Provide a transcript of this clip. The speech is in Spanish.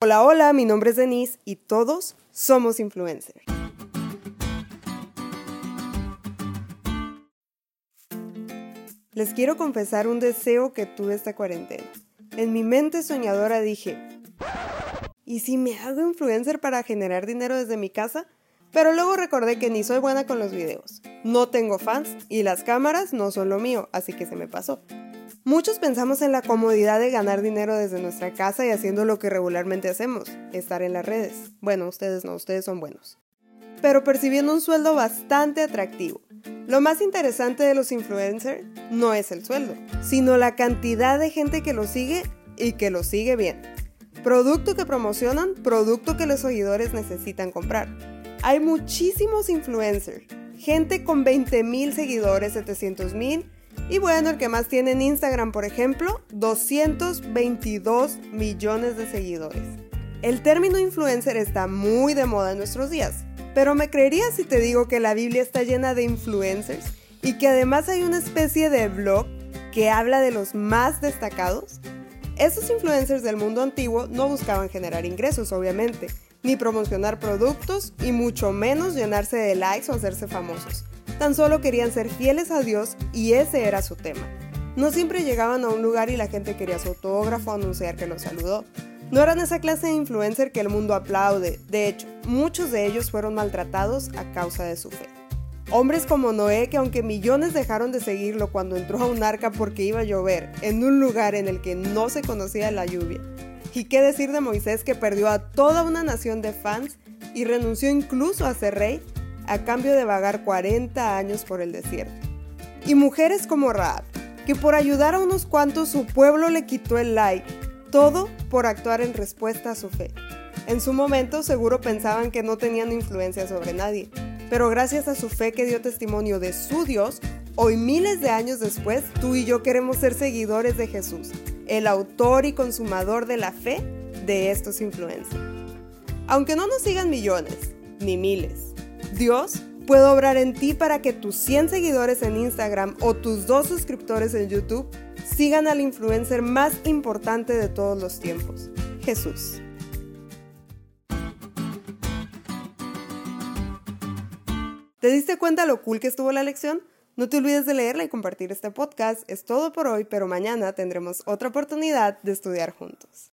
Hola, hola, mi nombre es Denise y todos somos influencers. Les quiero confesar un deseo que tuve esta cuarentena. En mi mente soñadora dije, ¿y si me hago influencer para generar dinero desde mi casa? Pero luego recordé que ni soy buena con los videos, no tengo fans y las cámaras no son lo mío, así que se me pasó. Muchos pensamos en la comodidad de ganar dinero desde nuestra casa y haciendo lo que regularmente hacemos, estar en las redes. Bueno, ustedes no, ustedes son buenos. Pero percibiendo un sueldo bastante atractivo. Lo más interesante de los influencers no es el sueldo, sino la cantidad de gente que lo sigue y que lo sigue bien. Producto que promocionan, producto que los seguidores necesitan comprar. Hay muchísimos influencers, gente con 20.000 seguidores, 700.000 y bueno, el que más tiene en Instagram, por ejemplo, 222 millones de seguidores. El término influencer está muy de moda en nuestros días, pero ¿me creerías si te digo que la Biblia está llena de influencers y que además hay una especie de blog que habla de los más destacados? Estos influencers del mundo antiguo no buscaban generar ingresos, obviamente, ni promocionar productos y mucho menos llenarse de likes o hacerse famosos. Tan solo querían ser fieles a Dios y ese era su tema. No siempre llegaban a un lugar y la gente quería su autógrafo anunciar que los saludó. No eran esa clase de influencer que el mundo aplaude. De hecho, muchos de ellos fueron maltratados a causa de su fe. Hombres como Noé, que aunque millones dejaron de seguirlo cuando entró a un arca porque iba a llover en un lugar en el que no se conocía la lluvia. Y qué decir de Moisés que perdió a toda una nación de fans y renunció incluso a ser rey a cambio de vagar 40 años por el desierto. Y mujeres como Raab, que por ayudar a unos cuantos su pueblo le quitó el like, todo por actuar en respuesta a su fe. En su momento seguro pensaban que no tenían influencia sobre nadie, pero gracias a su fe que dio testimonio de su Dios, hoy miles de años después, tú y yo queremos ser seguidores de Jesús, el autor y consumador de la fe de estos influencers. Aunque no nos sigan millones, ni miles, Dios puede obrar en ti para que tus 100 seguidores en Instagram o tus 2 suscriptores en YouTube sigan al influencer más importante de todos los tiempos, Jesús. ¿Te diste cuenta lo cool que estuvo la lección? No te olvides de leerla y compartir este podcast. Es todo por hoy, pero mañana tendremos otra oportunidad de estudiar juntos.